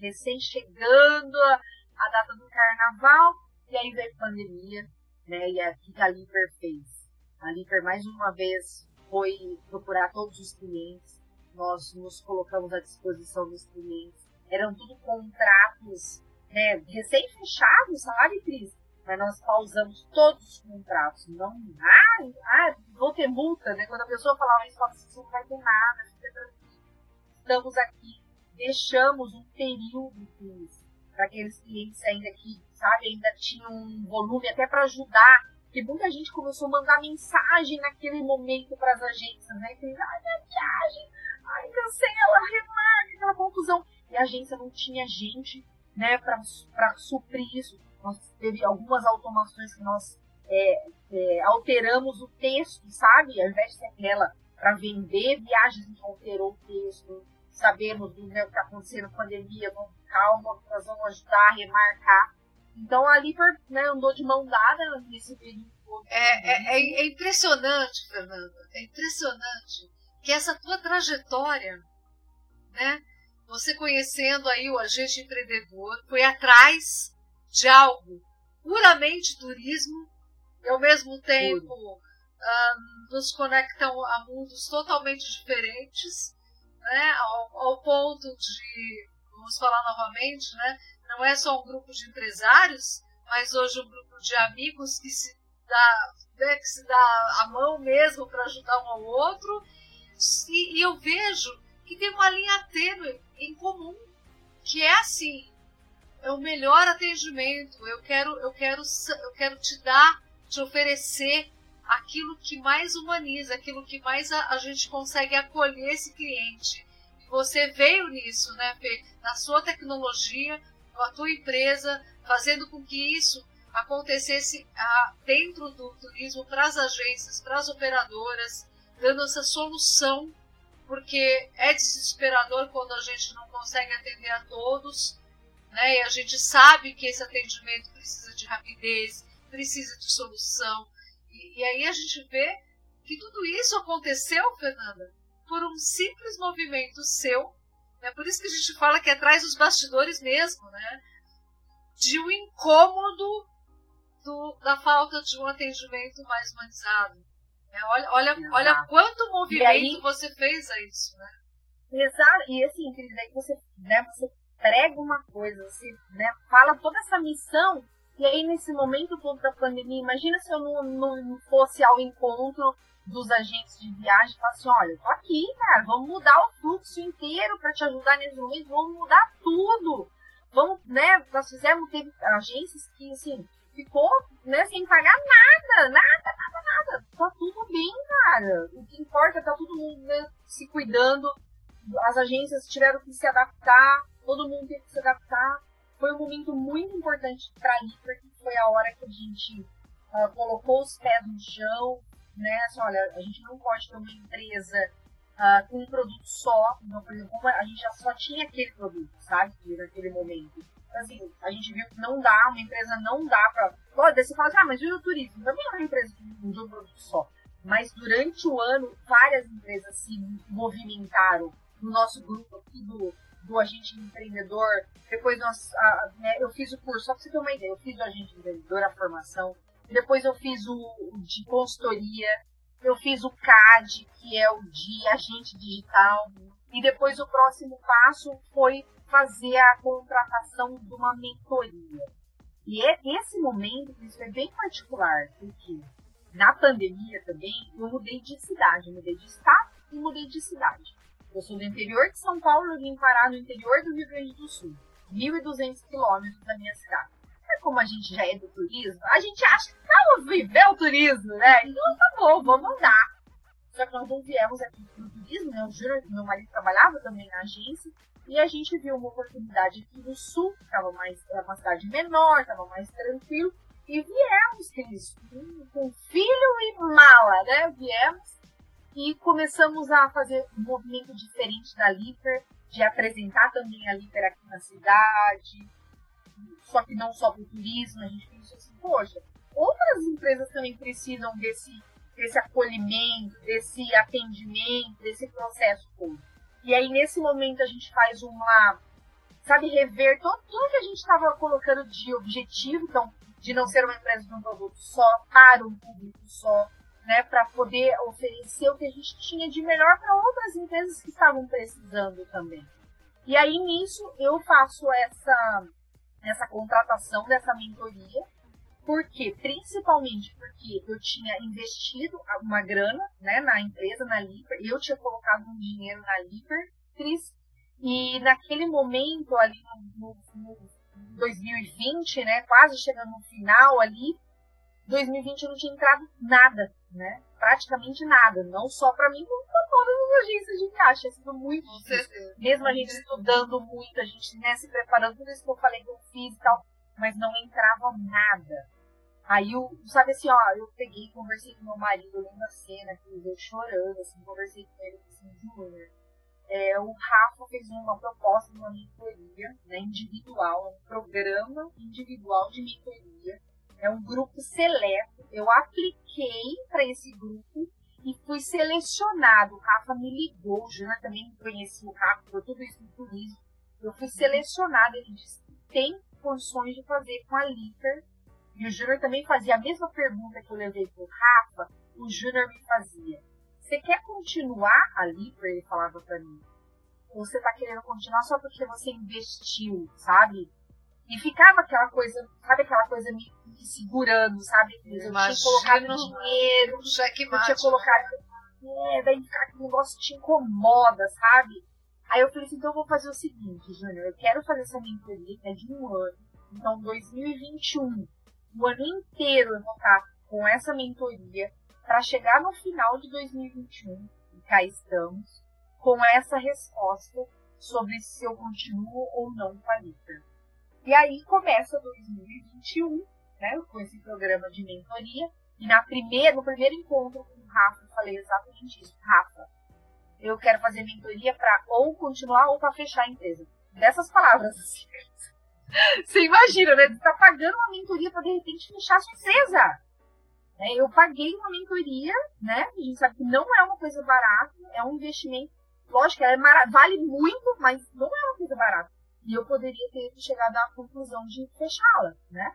recém chegando a, a data do carnaval, e aí veio pandemia, né, e a que a Liper fez? A Liper mais uma vez foi procurar todos os clientes, nós nos colocamos à disposição dos clientes, eram tudo contratos né, recém-fechado, sabe, Cris? Mas nós pausamos todos os contratos. Não, ah, ah, vou ter multa, né? Quando a pessoa falava isso, falava assim, não vai ter nada, fica tranquilo. Estamos aqui, deixamos um período, para aqueles clientes ainda que, sabe, ainda tinham um volume até para ajudar. Porque muita gente começou a mandar mensagem naquele momento para as agências, né? Que, ai, minha viagem, ai, cancela, remarca, aquela confusão. E a agência não tinha gente né, para suprir isso. Nós teve algumas automações que nós é, é, alteramos o texto, sabe? Ao invés de ser aquela para vender viagens, a gente alterou o texto. Sabemos do que está acontecendo com a pandemia, vamos, calma, nós vamos ajudar remarcar. Então a Liper né, andou de mão dada nesse período. É, é, é impressionante, Fernanda, é impressionante que essa tua trajetória, né, você conhecendo aí o agente empreendedor, foi atrás de algo puramente turismo e ao mesmo tempo nos conectam a mundos totalmente diferentes, né, ao, ao, ponto de, vamos falar novamente, né, não é só um grupo de empresários, mas hoje um grupo de amigos que se dá, né, que se dá a mão mesmo para ajudar um ao outro. E, e eu vejo que tem uma linha tênue em comum, que é assim, é o melhor atendimento, eu quero, eu quero, eu quero te dar, te oferecer aquilo que mais humaniza, aquilo que mais a, a gente consegue acolher esse cliente. Você veio nisso, né, Fê? Na sua tecnologia, com a tua empresa, fazendo com que isso acontecesse dentro do turismo para as agências, para as operadoras, dando essa solução porque é desesperador quando a gente não consegue atender a todos, né? E a gente sabe que esse atendimento precisa de rapidez, precisa de solução. E, e aí a gente vê que tudo isso aconteceu, Fernanda, por um simples movimento seu. É por isso que a gente fala que é atrás dos bastidores mesmo, né? De um incômodo do, da falta de um atendimento mais humanizado. É, olha, olha, olha quanto movimento aí, você fez a isso, né? Exato, e assim, Cris, aí você, né, você prega uma coisa, você né, fala toda essa missão, e aí nesse momento todo da pandemia, imagina se eu não, não fosse ao encontro dos agentes de viagem e falasse, olha, eu tô aqui, cara, vamos mudar o fluxo inteiro para te ajudar nesse momento, vamos mudar tudo. Vamos, né, nós fizemos, teve agências que, assim, ficou, né, sem pagar nada, nada, nada, nada. Tá tudo bem, cara. O que importa é tá todo mundo né, se cuidando. As agências tiveram que se adaptar, todo mundo teve que se adaptar. Foi um momento muito importante para mim, porque foi a hora que a gente uh, colocou os pés no chão, né? Assim, olha, a gente não pode ter uma empresa uh, com um produto só. Então, por exemplo, a gente já só tinha aquele produto, sabe? Naquele momento assim, a gente viu que não dá, uma empresa não dá pra. Olha, você fala assim, ah, mas o turismo? Também é uma empresa de um produto só. Mas durante o ano, várias empresas se movimentaram no nosso grupo aqui do, do agente empreendedor. Depois nós, a, né, eu fiz o curso, só para você ter uma ideia, eu fiz o agente empreendedor, a formação. Depois eu fiz o, de consultoria. Eu fiz o CAD, que é o de agente digital. E depois o próximo passo foi fazer a contratação de uma mentoria. E é, esse momento isso é bem particular, porque na pandemia também eu mudei de cidade, mudei de estado e mudei de cidade. Eu sou do interior de São Paulo, eu vim parar no interior do Rio Grande do Sul, 1.200 quilômetros da minha cidade. É como a gente já é do turismo, a gente acha que vamos viver o turismo, né? Então tá bom, vamos andar. Só que nós não viemos aqui pro turismo, né? O Júnior, meu marido trabalhava também na agência, e a gente viu uma oportunidade aqui no sul, que estava mais, era uma cidade menor, estava mais tranquilo, e viemos, Cris, com filho e mala, né? Viemos e começamos a fazer um movimento diferente da Liper, de apresentar também a Liper aqui na cidade, só que não só para o turismo, a gente pensou assim, poxa, outras empresas também precisam desse, desse acolhimento, desse atendimento, desse processo todo. E aí, nesse momento, a gente faz uma, sabe, rever todo, tudo que a gente estava colocando de objetivo, então, de não ser uma empresa de um produto só, para um público só, né, para poder oferecer o que a gente tinha de melhor para outras empresas que estavam precisando também. E aí nisso eu faço essa essa contratação dessa mentoria, porque principalmente porque eu tinha investido uma grana, né, na empresa, na Liper, eu tinha colocado um dinheiro na Liper, Cris, e naquele momento ali no, no, no 2020, né, quase chegando no final ali, 2020 eu não tinha entrado nada, né? Praticamente nada. Não só para mim, como para todas as agências de viagem. Tinha sido muito difícil. Mesmo a gente estudando muito, a gente né, se preparando, tudo isso que eu falei que eu fiz e tal, mas não entrava nada. Aí, eu, sabe assim, ó, eu peguei, conversei com meu marido, eu lembro a cena, que eu chorando, assim, conversei com ele, assim, Júnior. É, o Rafa fez uma proposta de uma mentoria né, individual, um programa individual de mentoria é um grupo seleto. Eu apliquei para esse grupo e fui selecionado. O Rafa me ligou, o Júnior também conhecia o Rafa, por tudo isso no turismo. Eu fui selecionada, ele disse tem condições de fazer com a Liper. E o Júnior também fazia a mesma pergunta que eu levei para o Rafa, o Júnior me fazia. Você quer continuar a Liper? Ele falava para mim. Ou você está querendo continuar só porque você investiu, sabe? E ficava aquela coisa, sabe aquela coisa me, me segurando, sabe? Eu tinha colocado dinheiro, cheque eu tinha colocado. É, daí ficar aquele negócio te incomoda, sabe? Aí eu falei assim, então eu vou fazer o seguinte, Júnior, eu quero fazer essa mentoria que é de um ano. Então, 2021, o ano inteiro eu vou estar com essa mentoria para chegar no final de 2021, e cá estamos, com essa resposta sobre se eu continuo ou não com a Liter. E aí começa 2021, né, com esse programa de mentoria. E na primeira, no primeiro encontro com o Rafa, eu falei exatamente isso. Rafa, eu quero fazer mentoria para ou continuar ou para fechar a empresa. Dessas palavras. Assim. <laughs> Você imagina, né? Você tá pagando uma mentoria para de repente fechar a sua empresa. É, eu paguei uma mentoria, né? A gente sabe que não é uma coisa barata, é um investimento. Lógico, ela é vale muito, mas não é uma coisa barata. E eu poderia ter chegado à conclusão de fechá-la, né?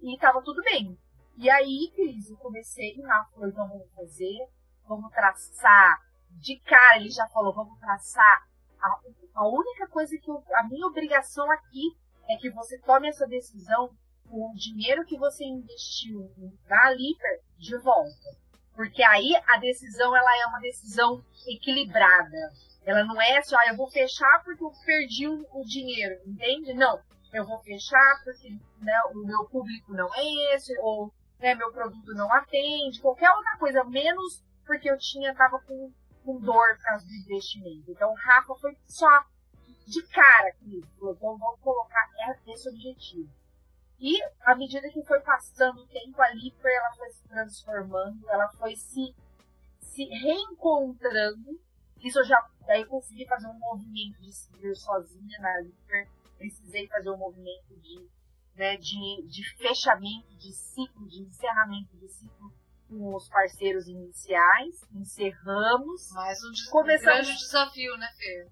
E estava tudo bem. E aí, Cris, eu comecei, o Rafa falou, então vamos fazer, vamos traçar. De cara, ele já falou, vamos traçar. A, a única coisa que eu, a minha obrigação aqui é que você tome essa decisão com o dinheiro que você investiu na Liper de volta. Porque aí a decisão ela é uma decisão equilibrada. Ela não é assim, ah, eu vou fechar porque eu perdi o, o dinheiro, entende? Não, eu vou fechar porque né, o meu público não é esse, ou né, meu produto não atende, qualquer outra coisa, menos porque eu tinha, tava com, com dor por causa do investimento. Então o Rafa foi só de cara aqui, então vou colocar esse objetivo. E à medida que foi passando o tempo, a ela foi se transformando, ela foi se, se reencontrando isso eu já daí consegui fazer um movimento de seguir sozinha na Liper. Precisei fazer um movimento de, né, de, de fechamento de ciclo, de encerramento de ciclo com os parceiros iniciais. Encerramos. Mais um, des Começamos... grande desafio, né, Fê?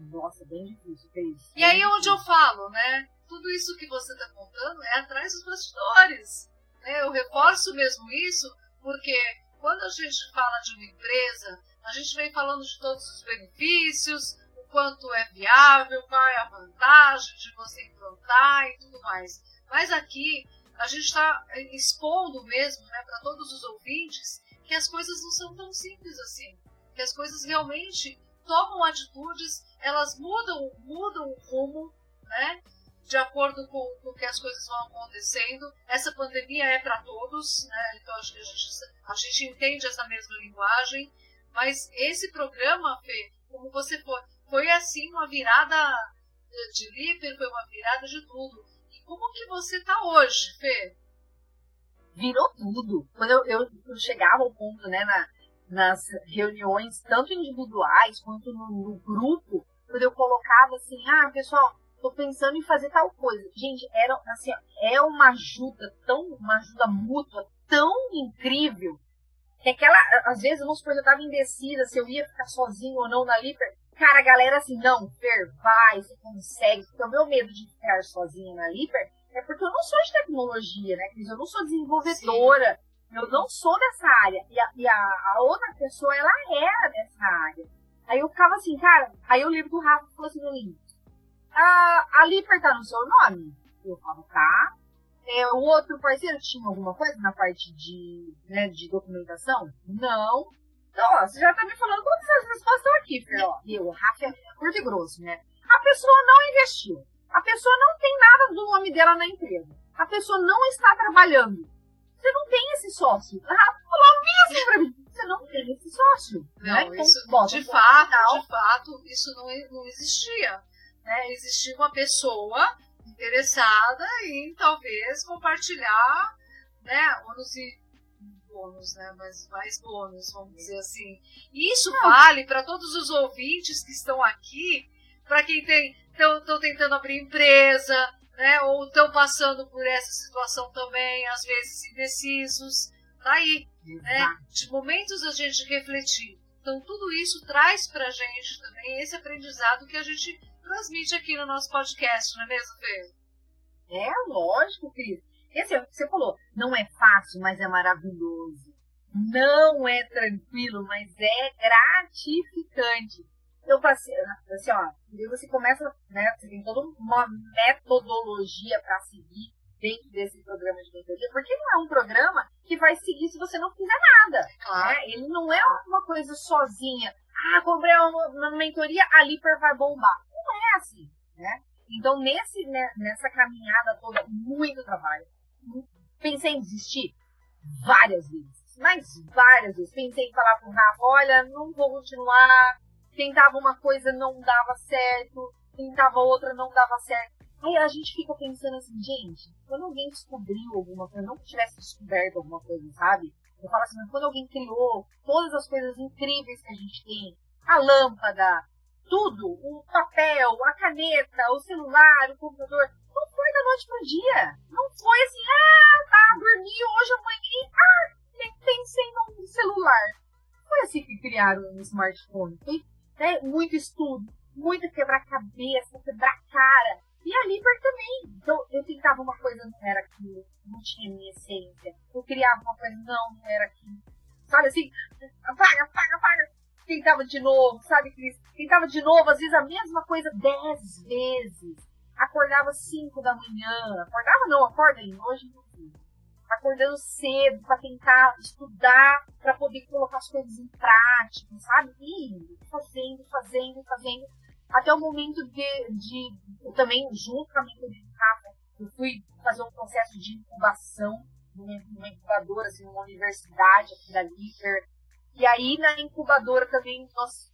Nossa, bem difícil isso. E aí é onde eu falo, né? Tudo isso que você está contando é atrás dos bastidores. Né? Eu reforço mesmo isso porque quando a gente fala de uma empresa, a gente vem falando de todos os benefícios, o quanto é viável, qual é a vantagem de você implantar e tudo mais. Mas aqui a gente está expondo mesmo né, para todos os ouvintes que as coisas não são tão simples assim. Que as coisas realmente tomam atitudes, elas mudam, mudam o rumo, né? De acordo com, o que as coisas vão acontecendo. Essa pandemia é para todos, né? Então acho que a gente, a gente entende essa mesma linguagem. Mas esse programa, Fê, como você foi, foi assim uma virada de líder, foi uma virada de tudo. E como que você está hoje, Fê? Virou tudo. Quando eu, eu, eu chegava ao ponto, né, na, nas reuniões, tanto individuais quanto no, no, grupo, quando eu colocava assim, ah, pessoal, tô pensando em fazer tal coisa. Gente, era assim, é uma ajuda tão, uma ajuda mútua tão incrível que aquela, às vezes, vamos supor, eu tava indecisa se eu ia ficar sozinho ou não na Liper. Cara, a galera assim, não, Fer, vai, você consegue. Porque o meu medo de ficar sozinha na Liper é porque eu não sou de tecnologia, né, Cris? Eu não sou desenvolvedora. Sim. Eu não sou dessa área. E, a, e a, a, outra pessoa, ela era dessa área. Aí eu ficava assim, cara. Aí o livro do Rafa falou assim a, a Liper tá no seu nome? Eu falo, tá. É, o outro parceiro tinha alguma coisa na parte de, né, de documentação? Não. Então, ó, você já tá me falando todas as respostas estão aqui, Fer. Ó, e o Rafa é curto e grosso, né? A pessoa não investiu. A pessoa não tem nada do nome dela na empresa. A pessoa não está trabalhando. Você não tem esse sócio. A Rafa falou mesmo pra mim. Você não tem esse sócio. Não, né? então, isso, bom, de fato, de fato, isso não, não existia. Né? Existia uma pessoa interessada em talvez compartilhar né, ônus e bônus, né, mas mais bônus, vamos dizer assim. E isso vale para todos os ouvintes que estão aqui, para quem estão tentando abrir empresa, né, ou estão passando por essa situação também, às vezes indecisos. Tá aí, né? De momentos a gente refletir. Então tudo isso traz para a gente também esse aprendizado que a gente transmite aqui no nosso podcast, não é mesmo, Fê? É, lógico, Cris. Esse é o que você falou. Não é fácil, mas é maravilhoso. Não é tranquilo, mas é gratificante. Eu passei, assim, ó, você começa, né, você tem toda uma metodologia para seguir dentro desse programa de mentoria, porque não é um programa que vai seguir se você não fizer nada. Claro. Né? Ele não é uma coisa sozinha. Ah, comprei uma, uma mentoria, a Liper vai bombar. É assim, né? Então, nesse, né, nessa caminhada toda, muito trabalho. Pensei em desistir várias vezes, mas várias vezes. Pensei em falar pro Rafa, olha, não vou continuar. Tentava uma coisa, não dava certo. Tentava outra, não dava certo. Aí a gente fica pensando assim, gente, quando alguém descobriu alguma coisa, não tivesse descoberto alguma coisa, sabe? Eu falo assim, quando alguém criou todas as coisas incríveis que a gente tem, a lâmpada, tudo, o papel, a caneta, o celular, o computador, não foi da noite pro dia. Não foi assim, ah, tá, dormi hoje, amanhã, ah, nem pensei no celular. Foi assim que criaram o smartphone. Foi né, muito estudo, muito quebrar-cabeça, quebrar-cara. E a Liber também. Então, eu tentava uma coisa, não era aquilo, não tinha minha essência. Eu criava uma coisa, não, não era aquilo. Sabe assim, apaga, apaga, apaga tentava de novo, sabe, Cris? Tentava de novo, às vezes a mesma coisa dez vezes. Acordava cinco da manhã. Acordava não, acorda aí, hoje não Acordando cedo para tentar estudar, para poder colocar as coisas em prática, sabe? E fazendo, fazendo, fazendo. Até o momento de, de eu também, junto com a minha Rafa, eu fui fazer um processo de incubação numa incubadora, assim, numa universidade aqui da Lifer, e aí na incubadora também nós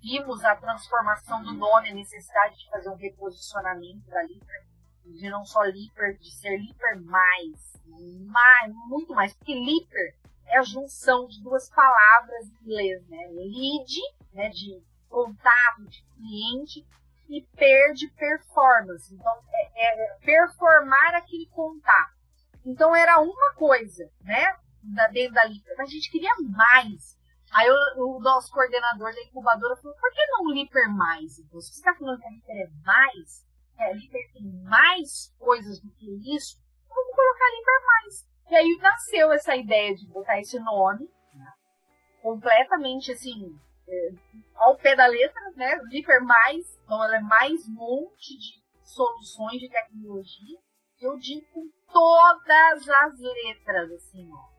vimos a transformação do nome, a necessidade de fazer um reposicionamento da Liper, de não só Liper, de ser Liper mais, mais muito mais, porque Liper é a junção de duas palavras em inglês, né? Lead, né, de contato, de cliente, e per de performance. Então, é, é performar aquele contato. Então, era uma coisa, né? Da, dentro da Liga, mas a gente queria mais. Aí o, nosso coordenador da incubadora falou, por que não Liper mais? Então, você está falando que a Liper é mais, que a Liper tem mais coisas do que isso, vamos colocar Liper mais. E aí nasceu essa ideia de botar esse nome, completamente assim, é, ao pé da letra, né? Liper mais, então ela é mais monte de soluções de tecnologia. Eu digo com todas as letras, assim, ó.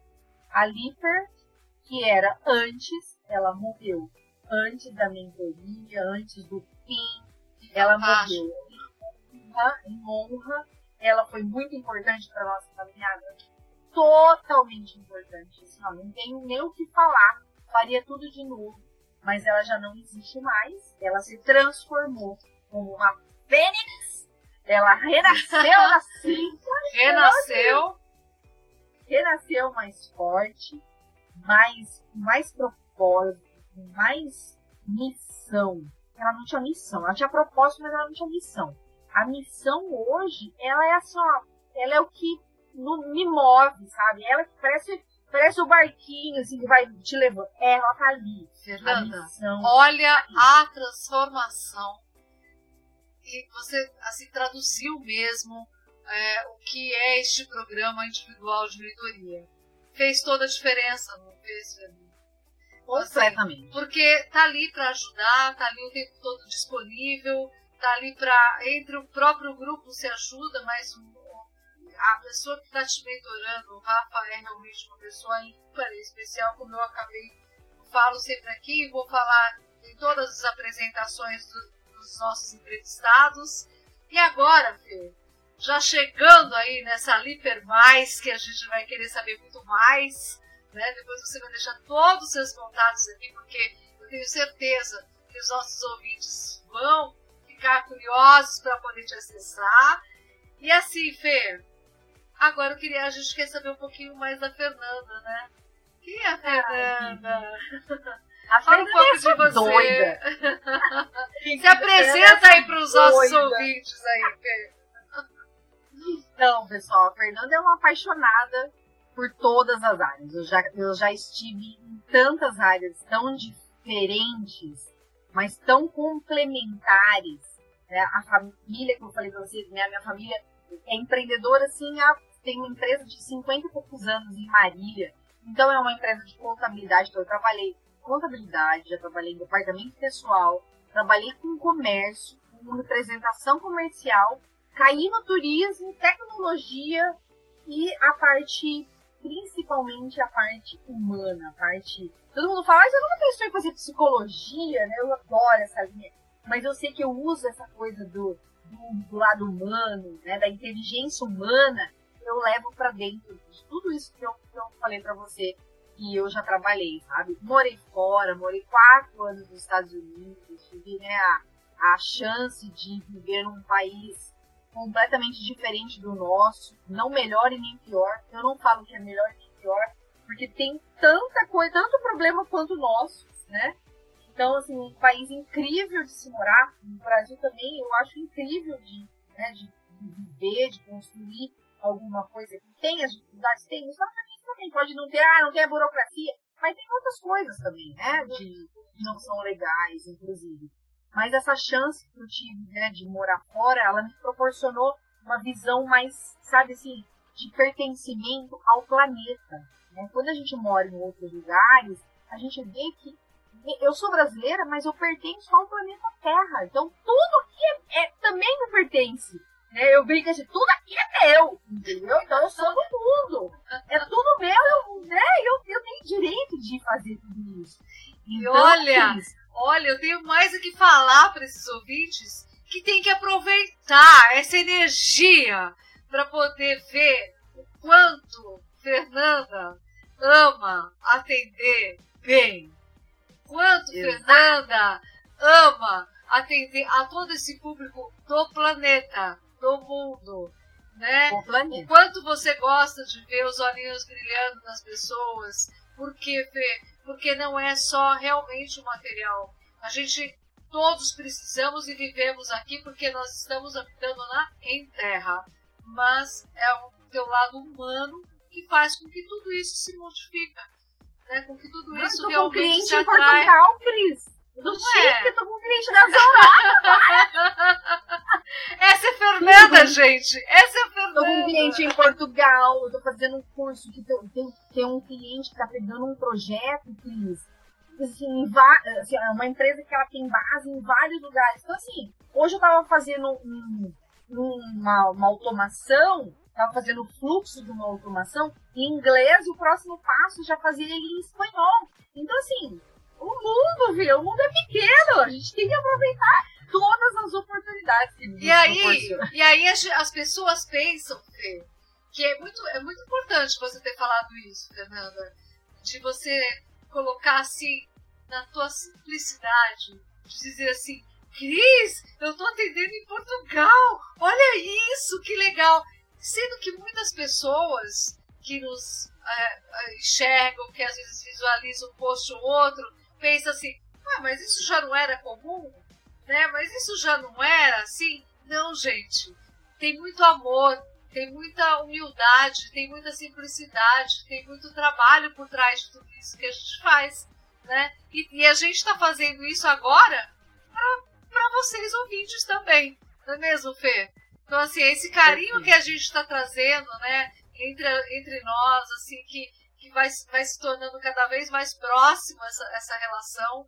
A Liper que era antes, ela morreu. Antes da mentoria, antes do fim, ela morreu. Em honra, em honra, ela foi muito importante para nossa caminhada, totalmente importante, assim, ó, não tenho nem o que falar, faria tudo de novo, mas ela já não existe mais, ela se transformou como uma fênix, ela renasceu na cinta, renasceu, renasceu mais forte, mais, mais propósito, mais missão. Ela não tinha missão, ela tinha propósito, mas ela não tinha missão. A missão hoje, ela é assim, ó, ela é o que no, me move, sabe? Ela que parece, parece o barquinho, assim, que vai te levando. Ela tá ali. Fernanda, olha a transformação. E você, assim, traduziu mesmo é, o que é este programa individual de mentoria fez toda a diferença, não fez, Completamente. Assim, porque tá ali para ajudar, tá ali o tempo todo disponível, tá ali para entre o próprio grupo se ajuda, mas a pessoa que está te mentorando, o Rafa é realmente uma pessoa ímpar especial, como eu acabei, falo sempre aqui, vou falar em todas as apresentações do, dos nossos entrevistados. E agora, Fê, já chegando aí nessa Liper Mais, que a gente vai querer saber muito mais, né? Depois você vai deixar todos os seus contatos aqui, porque eu tenho certeza que os nossos ouvintes vão ficar curiosos para poder te acessar. E assim, Fê, agora eu queria, a gente quer saber um pouquinho mais da Fernanda, né? Quem é a Fernanda? A Fala um pouco é de você. Doida. <laughs> Se apresenta aí para os nossos ouvintes aí, Fê. Então, pessoal, a Fernanda é uma apaixonada por todas as áreas. Eu já, eu já estive em tantas áreas tão diferentes, mas tão complementares. Né? A família, como eu falei para vocês, né? a minha família é empreendedora, assim, tem uma empresa de 50 e poucos anos em Marília. Então, é uma empresa de contabilidade. Então, eu trabalhei contabilidade, já trabalhei em departamento pessoal, trabalhei com comércio, com representação comercial cair no turismo, tecnologia e a parte, principalmente a parte humana, a parte. Todo mundo fala, mas eu nunca pensei em fazer psicologia, né? Eu adoro essa linha. Mas eu sei que eu uso essa coisa do, do, do lado humano, né? Da inteligência humana, eu levo para dentro de tudo isso que eu, que eu falei para você que eu já trabalhei, sabe? Morei fora, morei quatro anos nos Estados Unidos, tive né, a, a chance de viver num país completamente diferente do nosso, não melhor e nem pior. Eu não falo que é melhor e nem pior, porque tem tanta coisa, tanto problema quanto o nosso, né? Então, assim, um país incrível de se morar. No Brasil também eu acho incrível de, né, de, viver, de construir alguma coisa. Tem as dificuldades, tem. Os também pode não ter, ah, não tem a burocracia, mas tem outras coisas também, né? De, que não são legais, inclusive. Mas essa chance que eu tive, né, de morar fora, ela me proporcionou uma visão mais, sabe assim, de pertencimento ao planeta. Né? Quando a gente mora em outros lugares, a gente vê que eu sou brasileira, mas eu pertenço ao planeta Terra. Então tudo aqui é, é também me pertence. Né? Eu brinco assim, tudo aqui é meu, entendeu? Então eu sou do mundo. É tudo meu, eu, né? eu, eu tenho direito de fazer tudo isso. Então, olha, Olha, eu tenho mais o que falar para esses ouvintes que tem que aproveitar essa energia para poder ver o quanto Fernanda ama atender bem. Quanto Exato. Fernanda ama atender a todo esse público do planeta, do mundo. Né? O, o quanto você gosta de ver os olhinhos brilhando nas pessoas. Porque, Fê, porque não é só realmente o material. A gente todos precisamos e vivemos aqui porque nós estamos habitando na em terra, mas é o teu lado humano que faz com que tudo isso se modifica. né, com que tudo Não, isso realmente se atrai. Cris. Não sei, é. porque tô com um cliente da Zona. Essa é Fernanda, gente! Essa é Fernanda! Tô com um cliente em Portugal, eu tô fazendo um curso que tem, tem, tem um cliente que tá pegando um projeto, Cris. Assim, assim, é uma empresa que ela tem base em vários lugares. Então, assim, hoje eu tava fazendo um- uma, uma automação, tava fazendo o fluxo de uma automação em inglês, o próximo passo já fazia ele em espanhol. Então, assim, o mundo, viu? O mundo é pequeno, a gente tem que aproveitar todas as oportunidades que E aí, e aí as, as pessoas pensam, Fê, que é muito, é muito importante você ter falado isso, Fernanda, de você colocar assim, na tua simplicidade, de dizer assim, Cris, eu tô atendendo em Portugal, olha isso, que legal. Sendo que muitas pessoas que nos é, é, enxergam, que às vezes visualizam um post ou outro, pensam assim, ah, mas isso já não era comum? né? Mas isso já não era assim? Não, gente. Tem muito amor, tem muita humildade, tem muita simplicidade, tem muito trabalho por trás de tudo isso que a gente faz, né? E, e a gente está fazendo isso agora para vocês ouvintes também, não é mesmo, Fê? Então, assim, esse carinho que a gente está trazendo, né, entre, entre nós, assim, que, que vai, vai se tornando cada vez mais próximo essa, essa relação.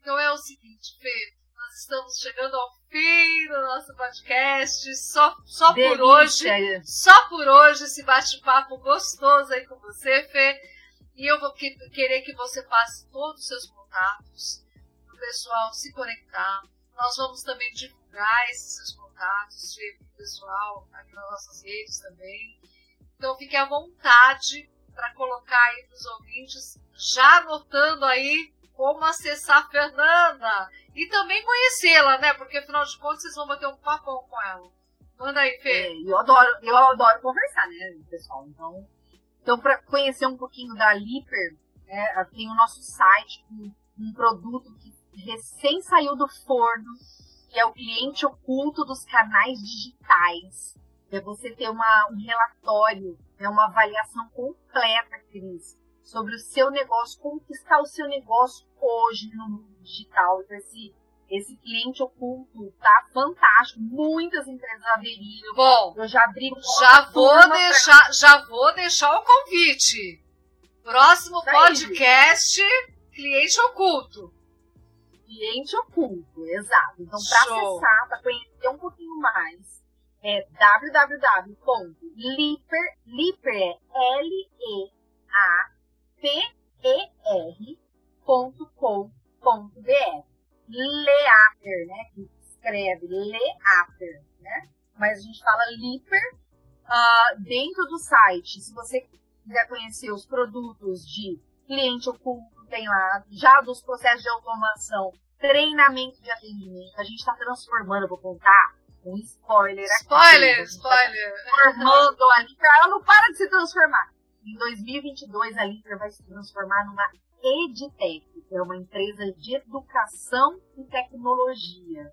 Então é o seguinte, Fê, nós estamos chegando ao fim do nosso podcast, só, só por hoje. Só por hoje esse bate-papo gostoso aí com você, Fê. E eu vou que- querer que você passe todos os seus contatos para o pessoal se conectar. Nós vamos também divulgar esses seus contatos, Fê, pro pessoal aqui nas nossas redes também. Então fique à vontade para colocar aí para os ouvintes, já anotando aí como acessar a Fernanda. E também conhecê-la, né? Porque afinal de contas vocês vão bater um papão com ela. Manda aí, Fê. É, eu adoro, eu adoro conversar, né, pessoal? Então, então para conhecer um pouquinho da Liper, né, tem o nosso site com um produto que recém saiu do forno, que é o cliente oculto dos canais digitais. É você ter uma, um relatório, né, uma avaliação completa, Cris, sobre o seu negócio, como que está o seu negócio hoje no mundo digital. Então, esse, esse cliente oculto tá fantástico. Muitas empresas aderiram. Bom, Eu já abri já vou turma pra- deixar, já vou deixar o convite. Próximo podcast, cliente oculto. cliente oculto, exato. Então, para acessar, para conhecer um pouquinho mais, é www.liper, liper é L-E-A-P-E-R.com.br. Leaper, né? Que escreve Leaper, né? Mas a gente fala Liper. Ah, dentro do site, se você quiser conhecer os produtos de cliente oculto, tem lá, já dos processos de automação, treinamento de atendimento. A gente está transformando, vou contar um spoiler aqui. Spoiler, tá spoiler. transformando a Liper, ela não para de se transformar. Em 2022, a Liper vai se transformar numa EdTech, que é uma empresa de educação e tecnologia.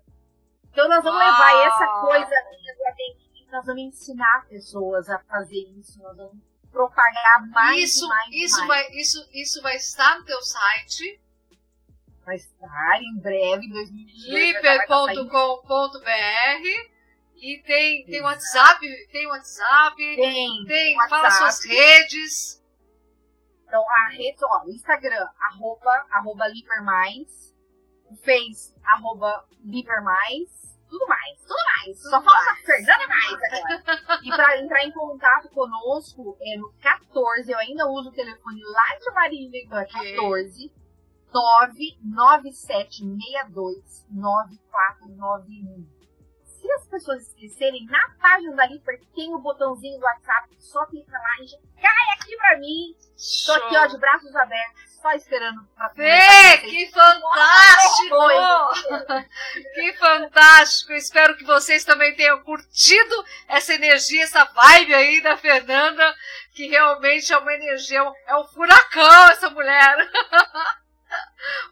Então, nós vamos levar essa coisa atendimento, nós vamos ensinar pessoas a fazer isso, nós vamos propagar mais isso, mais isso, mais. vai, isso, isso vai estar no teu site, Vai estar em breve, em 2022. vai estar saindo. liper.com.br e tem, tem WhatsApp, tem WhatsApp, Tem, tem, WhatsApp. fala suas redes. Então, a rede, ó, o Instagram, arroba, arroba Lipermais, o Face, arroba Lipermais, tudo mais, tudo mais. Só Tudo falta mais. Fernanda Mais agora. <laughs> e para entrar em contato conosco, é no 14, eu ainda uso o telefone lá de Marília, então é. 14 99762 9491. Se as pessoas esquecerem, na página da Liper tem o botãozinho do WhatsApp, só clica lá e já cai aqui pra mim. Tô aqui, ó, de braços abertos, só esperando pra que fantástico! <laughs> Que fantástico! Espero que vocês também tenham curtido essa energia, essa vibe aí da Fernanda, que realmente é uma energia, é um furacão essa mulher. <laughs>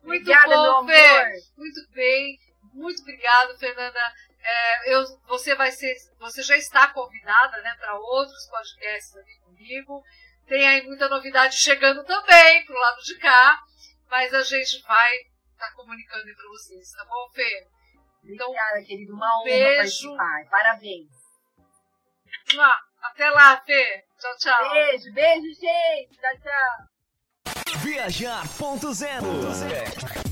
Muito Obrigada, bom, Fê. Muito bem, muito obrigado, Fernanda. É, eu, você vai ser, você já está convidada, né, para outros podcasts aqui comigo. Tem aí muita novidade chegando também pro lado de cá, mas a gente vai estar tá comunicando aí pra vocês, tá bom, Fê? Então, Obrigada, querido. Uma honra beijo. participar. Parabéns. Até lá, Fê. Tchau, tchau. Beijo, beijo, gente. Tchau, tchau. Viajar.0